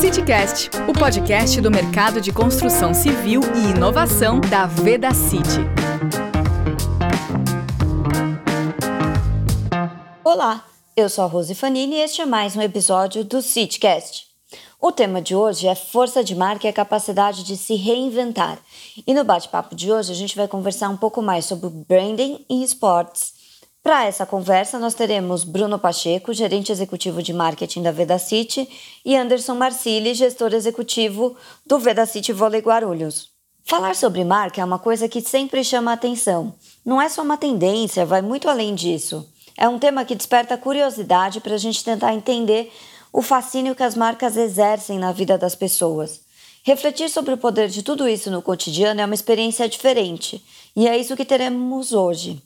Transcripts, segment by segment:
CityCast, o podcast do mercado de construção civil e inovação da Veda City. Olá, eu sou a Rose Fanini e este é mais um episódio do CityCast. O tema de hoje é força de marca e a capacidade de se reinventar. E no bate-papo de hoje a gente vai conversar um pouco mais sobre branding e esportes para essa conversa, nós teremos Bruno Pacheco, gerente executivo de marketing da Vedacity, e Anderson Marcilli, gestor executivo do Vedacity Vôlei Guarulhos. Falar sobre marca é uma coisa que sempre chama atenção. Não é só uma tendência, vai muito além disso. É um tema que desperta curiosidade para a gente tentar entender o fascínio que as marcas exercem na vida das pessoas. Refletir sobre o poder de tudo isso no cotidiano é uma experiência diferente, e é isso que teremos hoje.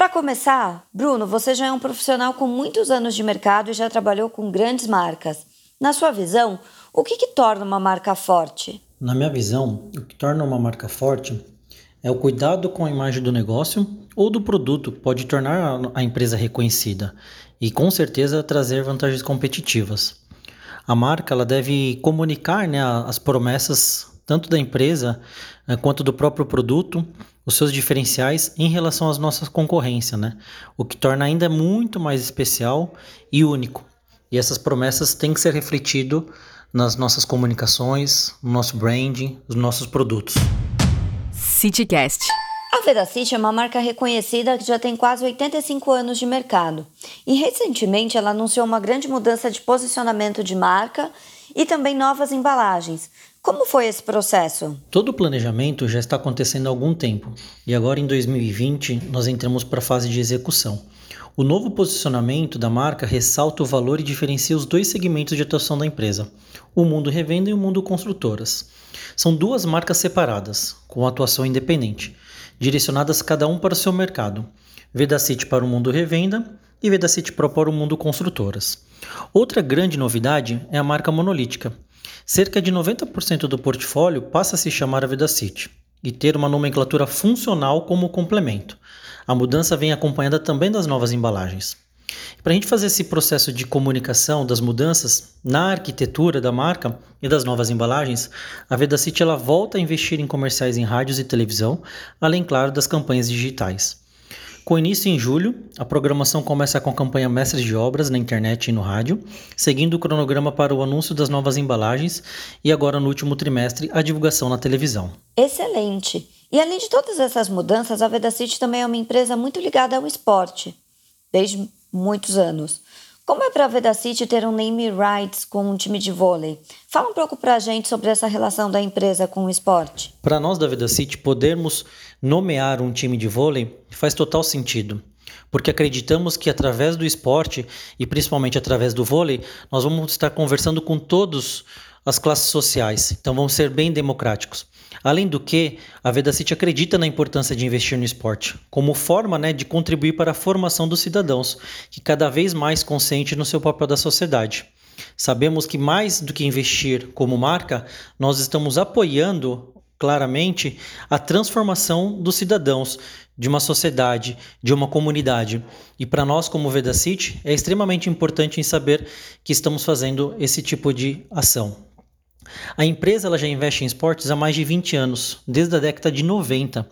Para começar, Bruno, você já é um profissional com muitos anos de mercado e já trabalhou com grandes marcas. Na sua visão, o que, que torna uma marca forte? Na minha visão, o que torna uma marca forte é o cuidado com a imagem do negócio ou do produto, pode tornar a empresa reconhecida e com certeza trazer vantagens competitivas. A marca ela deve comunicar né, as promessas tanto da empresa eh, quanto do próprio produto, os seus diferenciais em relação às nossas concorrências, né? O que torna ainda muito mais especial e único. E essas promessas têm que ser refletido nas nossas comunicações, no nosso branding, nos nossos produtos. CityCast. A Vedacity é uma marca reconhecida que já tem quase 85 anos de mercado. E recentemente ela anunciou uma grande mudança de posicionamento de marca e também novas embalagens, como foi esse processo? Todo o planejamento já está acontecendo há algum tempo e agora em 2020 nós entramos para a fase de execução. O novo posicionamento da marca ressalta o valor e diferencia os dois segmentos de atuação da empresa, o mundo revenda e o mundo construtoras. São duas marcas separadas, com atuação independente, direcionadas cada um para o seu mercado. Vedacity para o mundo revenda e Vedacity Pro para o mundo construtoras. Outra grande novidade é a marca monolítica Cerca de 90% do portfólio passa a se chamar Avidacity e ter uma nomenclatura funcional como complemento. A mudança vem acompanhada também das novas embalagens. Para a gente fazer esse processo de comunicação das mudanças na arquitetura da marca e das novas embalagens, a Vedacity ela volta a investir em comerciais em rádios e televisão, além, claro, das campanhas digitais. Com início em julho, a programação começa com a campanha Mestres de Obras na internet e no rádio, seguindo o cronograma para o anúncio das novas embalagens e agora no último trimestre a divulgação na televisão. Excelente! E além de todas essas mudanças, a Vedacity também é uma empresa muito ligada ao esporte, desde muitos anos. Como é para a Vedacity ter um name rights com um time de vôlei? Fala um pouco para a gente sobre essa relação da empresa com o esporte. Para nós da Vedacity, podermos nomear um time de vôlei faz total sentido porque acreditamos que através do esporte e principalmente através do vôlei, nós vamos estar conversando com todas as classes sociais. Então vamos ser bem democráticos. Além do que, a Vedacity acredita na importância de investir no esporte, como forma né, de contribuir para a formação dos cidadãos, que cada vez mais consciente no seu papel da sociedade. Sabemos que mais do que investir como marca, nós estamos apoiando claramente a transformação dos cidadãos de uma sociedade, de uma comunidade. E para nós, como Vedacity, é extremamente importante em saber que estamos fazendo esse tipo de ação. A empresa ela já investe em esportes há mais de 20 anos, desde a década de 90.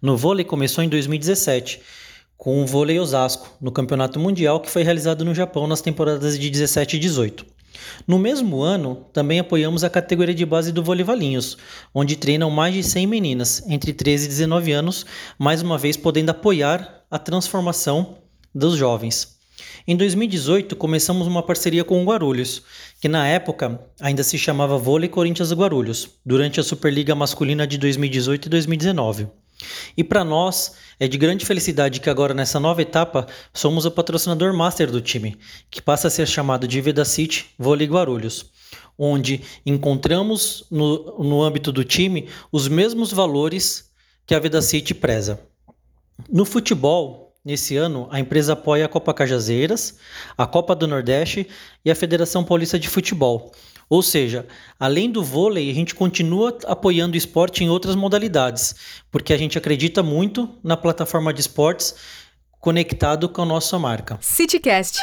No vôlei começou em 2017, com o vôlei Osasco, no Campeonato Mundial que foi realizado no Japão nas temporadas de 17 e 18. No mesmo ano, também apoiamos a categoria de base do vôlei Valinhos, onde treinam mais de 100 meninas, entre 13 e 19 anos, mais uma vez podendo apoiar a transformação dos jovens. Em 2018, começamos uma parceria com o Guarulhos, que na época ainda se chamava Vôlei Corinthians Guarulhos, durante a Superliga Masculina de 2018 e 2019. E para nós é de grande felicidade que agora nessa nova etapa somos o patrocinador master do time, que passa a ser chamado de Vedacity Vôlei Guarulhos, onde encontramos no, no âmbito do time os mesmos valores que a Vedacity preza. No futebol, Nesse ano, a empresa apoia a Copa Cajazeiras, a Copa do Nordeste e a Federação Paulista de Futebol. Ou seja, além do vôlei, a gente continua apoiando o esporte em outras modalidades, porque a gente acredita muito na plataforma de esportes conectado com a nossa marca. CityCast,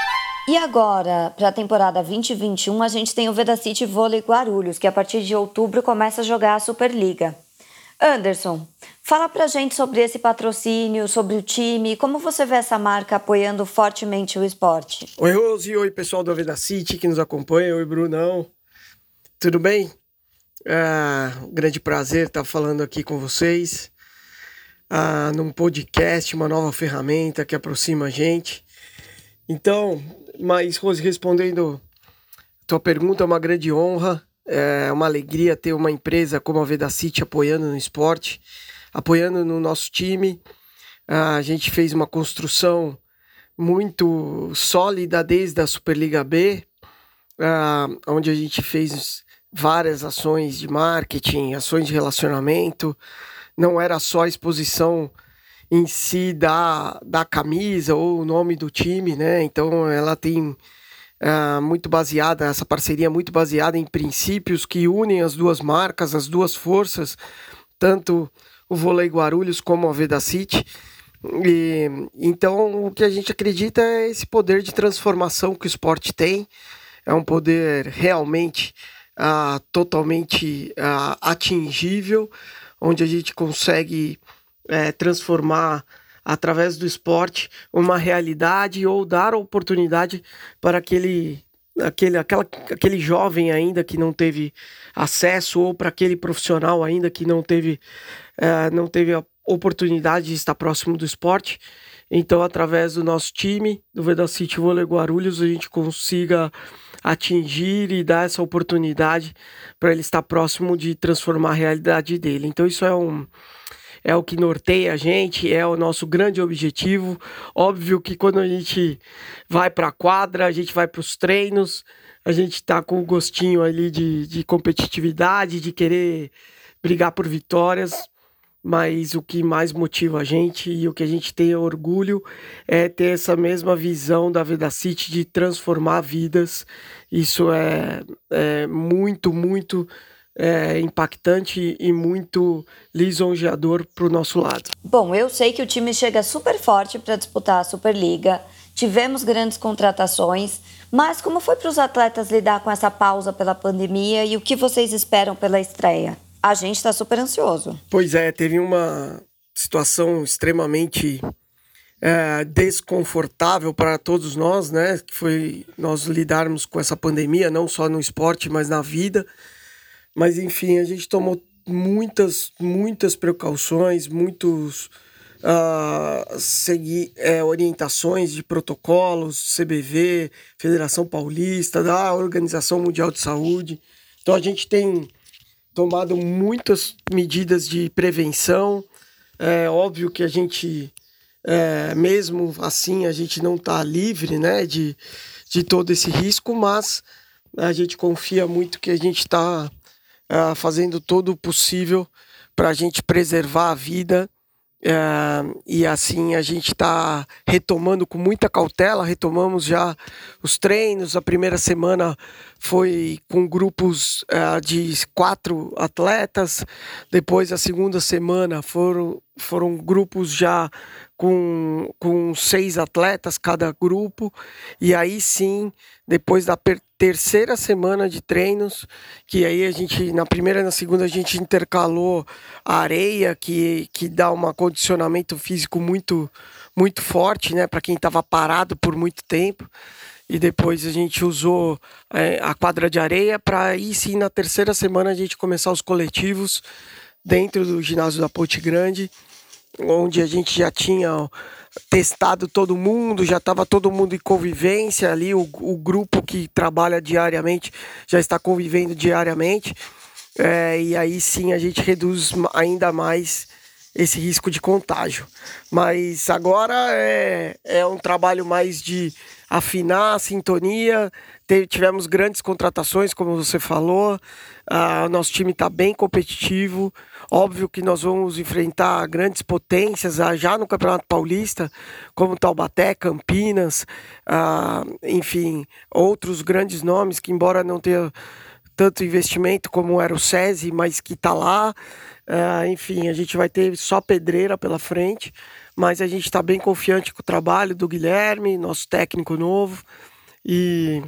E agora, para a temporada 2021, a gente tem o Vedacity Vôlei Guarulhos, que a partir de outubro começa a jogar a Superliga. Anderson, fala pra gente sobre esse patrocínio, sobre o time, como você vê essa marca apoiando fortemente o esporte? Oi, Rose, oi pessoal do Aveda City que nos acompanha, oi, Brunão. Tudo bem? É um grande prazer estar falando aqui com vocês ah, num podcast, uma nova ferramenta que aproxima a gente. Então, mas Rose, respondendo a tua pergunta, é uma grande honra, é uma alegria ter uma empresa como a Vedacity apoiando no esporte, apoiando no nosso time. A gente fez uma construção muito sólida desde a Superliga B, onde a gente fez várias ações de marketing, ações de relacionamento, não era só a exposição em si da, da camisa ou o nome do time, né? Então ela tem uh, muito baseada, essa parceria muito baseada em princípios que unem as duas marcas, as duas forças, tanto o Vôlei Guarulhos como a Veda City. E, então o que a gente acredita é esse poder de transformação que o esporte tem, é um poder realmente uh, totalmente uh, atingível onde a gente consegue é, transformar através do esporte uma realidade ou dar oportunidade para aquele aquele, aquela, aquele jovem ainda que não teve acesso ou para aquele profissional ainda que não teve é, não teve a oportunidade de estar próximo do esporte então através do nosso time do Veda City Vôlei Guarulhos a gente consiga atingir e dar essa oportunidade para ele estar próximo de transformar a realidade dele. Então isso é um é o que norteia a gente, é o nosso grande objetivo. Óbvio que quando a gente vai para a quadra, a gente vai para os treinos, a gente está com o gostinho ali de, de competitividade, de querer brigar por vitórias, mas o que mais motiva a gente e o que a gente tem orgulho é ter essa mesma visão da Vida City de transformar vidas. Isso é, é muito, muito é, impactante e muito lisonjeador para o nosso lado. Bom, eu sei que o time chega super forte para disputar a Superliga. Tivemos grandes contratações, mas como foi para os atletas lidar com essa pausa pela pandemia e o que vocês esperam pela estreia? a gente está super ansioso. Pois é, teve uma situação extremamente é, desconfortável para todos nós, né? Que foi nós lidarmos com essa pandemia, não só no esporte, mas na vida. Mas enfim, a gente tomou muitas, muitas precauções, muitos uh, seguir é, orientações de protocolos, CBV, Federação Paulista, da Organização Mundial de Saúde. Então a gente tem tomado muitas medidas de prevenção. É óbvio que a gente, é, mesmo assim, a gente não está livre né, de, de todo esse risco, mas a gente confia muito que a gente está é, fazendo todo o possível para a gente preservar a vida é, e assim a gente está retomando com muita cautela, retomamos já os treinos. A primeira semana foi com grupos é, de quatro atletas, depois a segunda semana foram, foram grupos já com, com seis atletas cada grupo, e aí sim, depois da terceira semana de treinos, que aí a gente, na primeira e na segunda, a gente intercalou a areia, que, que dá um condicionamento físico muito, muito forte, né, para quem estava parado por muito tempo. E depois a gente usou é, a quadra de areia para aí sim, na terceira semana, a gente começar os coletivos dentro do ginásio da Ponte Grande onde a gente já tinha testado todo mundo, já estava todo mundo em convivência ali, o, o, grupo que trabalha diariamente já está convivendo diariamente, é, e aí sim a gente reduz ainda mais esse risco de contágio. Mas agora é, é um trabalho mais de afinar a sintonia. tivemos grandes contratações, como você falou. Ah, nosso time está bem competitivo. Óbvio que nós vamos enfrentar grandes potências ah, já no Campeonato Paulista, como Taubaté, Campinas, ah, enfim, outros grandes nomes que, embora não tenha tanto investimento como era o SESI, mas que está lá. Uh, enfim, a gente vai ter só pedreira pela frente, mas a gente está bem confiante com o trabalho do Guilherme, nosso técnico novo. e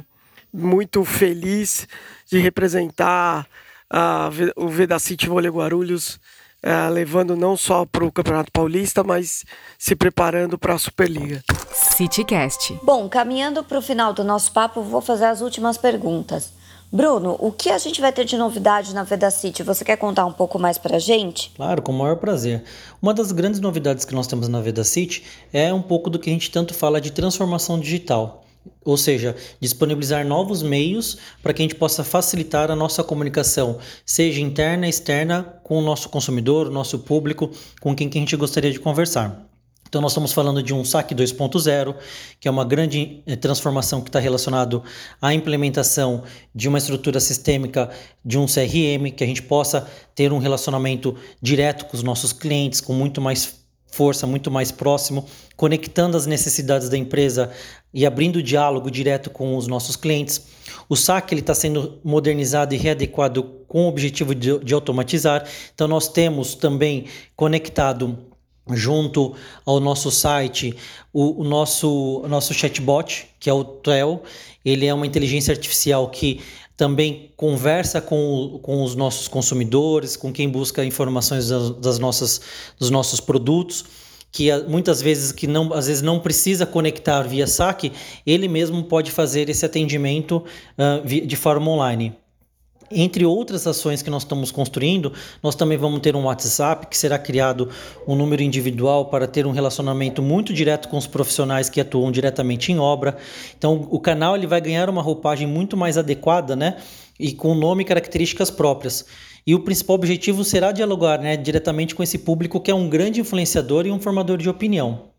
muito feliz de representar a, o Vedacity Vôlei Guarulhos, é, levando não só para o Campeonato Paulista, mas se preparando para a Superliga. CityCast. Bom, caminhando para o final do nosso papo, vou fazer as últimas perguntas. Bruno, o que a gente vai ter de novidade na Vedacity? Você quer contar um pouco mais para a gente? Claro, com o maior prazer. Uma das grandes novidades que nós temos na Vedacity é um pouco do que a gente tanto fala de transformação digital. Ou seja, disponibilizar novos meios para que a gente possa facilitar a nossa comunicação, seja interna externa, com o nosso consumidor, o nosso público, com quem que a gente gostaria de conversar. Então, nós estamos falando de um SAC 2.0, que é uma grande eh, transformação que está relacionado à implementação de uma estrutura sistêmica de um CRM, que a gente possa ter um relacionamento direto com os nossos clientes, com muito mais força, muito mais próximo, conectando as necessidades da empresa e abrindo diálogo direto com os nossos clientes. O SAC está sendo modernizado e readequado com o objetivo de, de automatizar. Então, nós temos também conectado junto ao nosso site o, o, nosso, o nosso chatbot, que é o TEL. Ele é uma inteligência artificial que também conversa com, com os nossos consumidores, com quem busca informações das, das nossas, dos nossos produtos que muitas vezes que não às vezes não precisa conectar via saque, ele mesmo pode fazer esse atendimento uh, de forma online. Entre outras ações que nós estamos construindo, nós também vamos ter um WhatsApp que será criado um número individual para ter um relacionamento muito direto com os profissionais que atuam diretamente em obra. Então, o canal ele vai ganhar uma roupagem muito mais adequada, né? E com nome e características próprias. E o principal objetivo será dialogar né, diretamente com esse público que é um grande influenciador e um formador de opinião.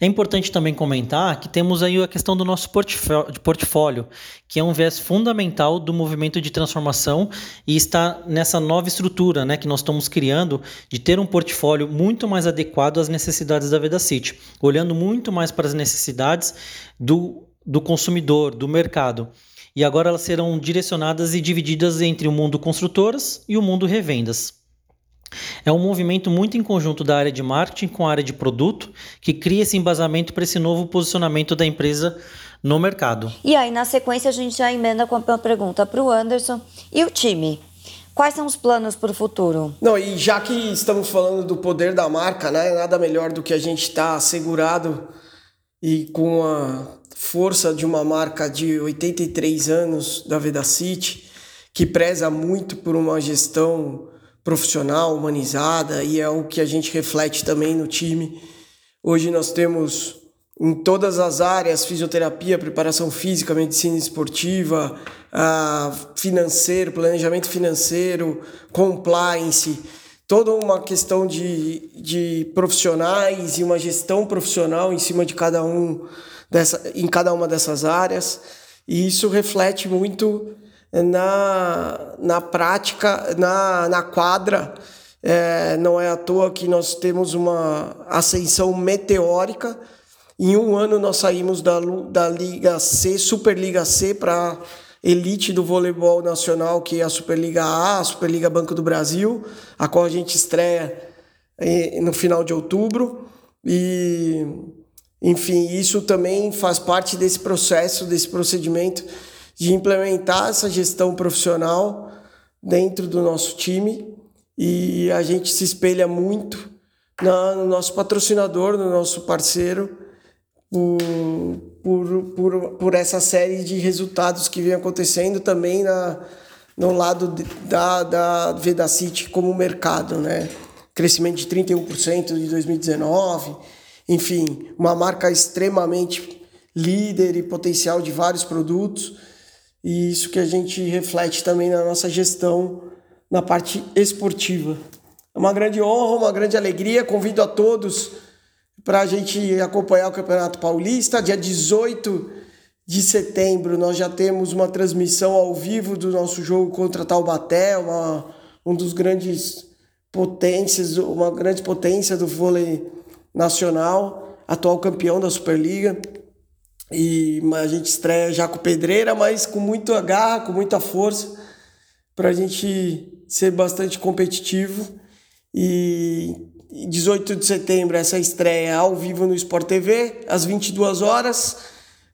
É importante também comentar que temos aí a questão do nosso portfólio, que é um viés fundamental do movimento de transformação e está nessa nova estrutura né, que nós estamos criando de ter um portfólio muito mais adequado às necessidades da Veda City, olhando muito mais para as necessidades do, do consumidor, do mercado. E agora elas serão direcionadas e divididas entre o mundo construtoras e o mundo revendas. É um movimento muito em conjunto da área de marketing com a área de produto que cria esse embasamento para esse novo posicionamento da empresa no mercado. E aí, na sequência, a gente já emenda com uma pergunta para o Anderson. E o time? Quais são os planos para o futuro? Não, e já que estamos falando do poder da marca, né? Nada melhor do que a gente estar tá segurado e com a força de uma marca de 83 anos da Vedacity, que preza muito por uma gestão profissional, humanizada, e é o que a gente reflete também no time. Hoje nós temos em todas as áreas, fisioterapia, preparação física, medicina esportiva, uh, financeiro, planejamento financeiro, compliance, toda uma questão de, de profissionais e uma gestão profissional em cima de cada um dessa, em cada uma dessas áreas. E isso reflete muito na, na prática, na, na quadra. É, não é à toa que nós temos uma ascensão meteórica. Em um ano nós saímos da, da Liga C, Superliga C, para elite do voleibol nacional, que é a Superliga A, a Superliga Banco do Brasil, a qual a gente estreia eh, no final de outubro. E, enfim, isso também faz parte desse processo, desse procedimento de implementar essa gestão profissional dentro do nosso time e a gente se espelha muito no nosso patrocinador, no nosso parceiro, por, por, por, essa série de resultados que vem acontecendo também na, no lado de, da, da Vedacity como mercado, né? Crescimento de 31% de 2019, enfim, uma marca extremamente líder e potencial de vários produtos e isso que a gente reflete também na nossa gestão na parte esportiva. É uma grande honra, uma grande alegria. Convido a todos para a gente acompanhar o Campeonato Paulista. Dia 18 de setembro, nós já temos uma transmissão ao vivo do nosso jogo contra Taubaté, uma, um dos grandes potências, uma grande potência do vôlei nacional, atual campeão da Superliga. E a gente estreia já com pedreira, mas com muita garra, com muita força, para a gente ser bastante competitivo. E 18 de setembro, essa estreia ao vivo no Sport TV, às 22 horas.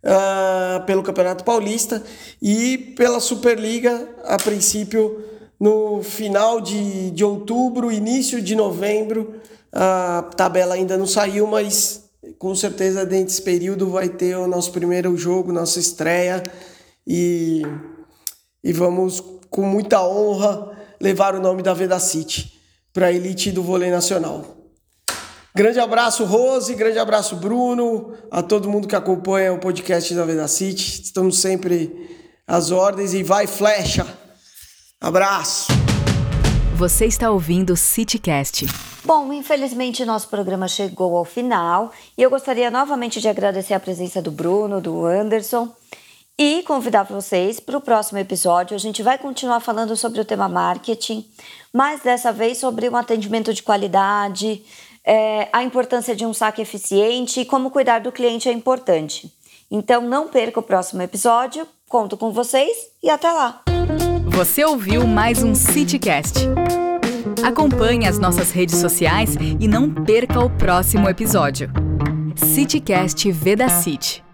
uh, pelo Campeonato Paulista e pela Superliga, a princípio no final de, de outubro, início de novembro. A tabela ainda não saiu, mas com certeza dentro desse período vai ter o nosso primeiro jogo, nossa estreia e, e vamos com muita honra levar o nome da Veda City para a elite do vôlei nacional. Grande abraço, Rose, grande abraço, Bruno, a todo mundo que acompanha o podcast da Veda City. Estamos sempre às ordens e vai flecha! Abraço! Você está ouvindo o CityCast. Bom, infelizmente nosso programa chegou ao final e eu gostaria novamente de agradecer a presença do Bruno, do Anderson e convidar vocês para o próximo episódio. A gente vai continuar falando sobre o tema marketing, mas dessa vez sobre um atendimento de qualidade, é, a importância de um saque eficiente e como cuidar do cliente é importante. Então não perca o próximo episódio, conto com vocês e até lá! Você ouviu mais um CityCast. Acompanhe as nossas redes sociais e não perca o próximo episódio. CityCast Veda City.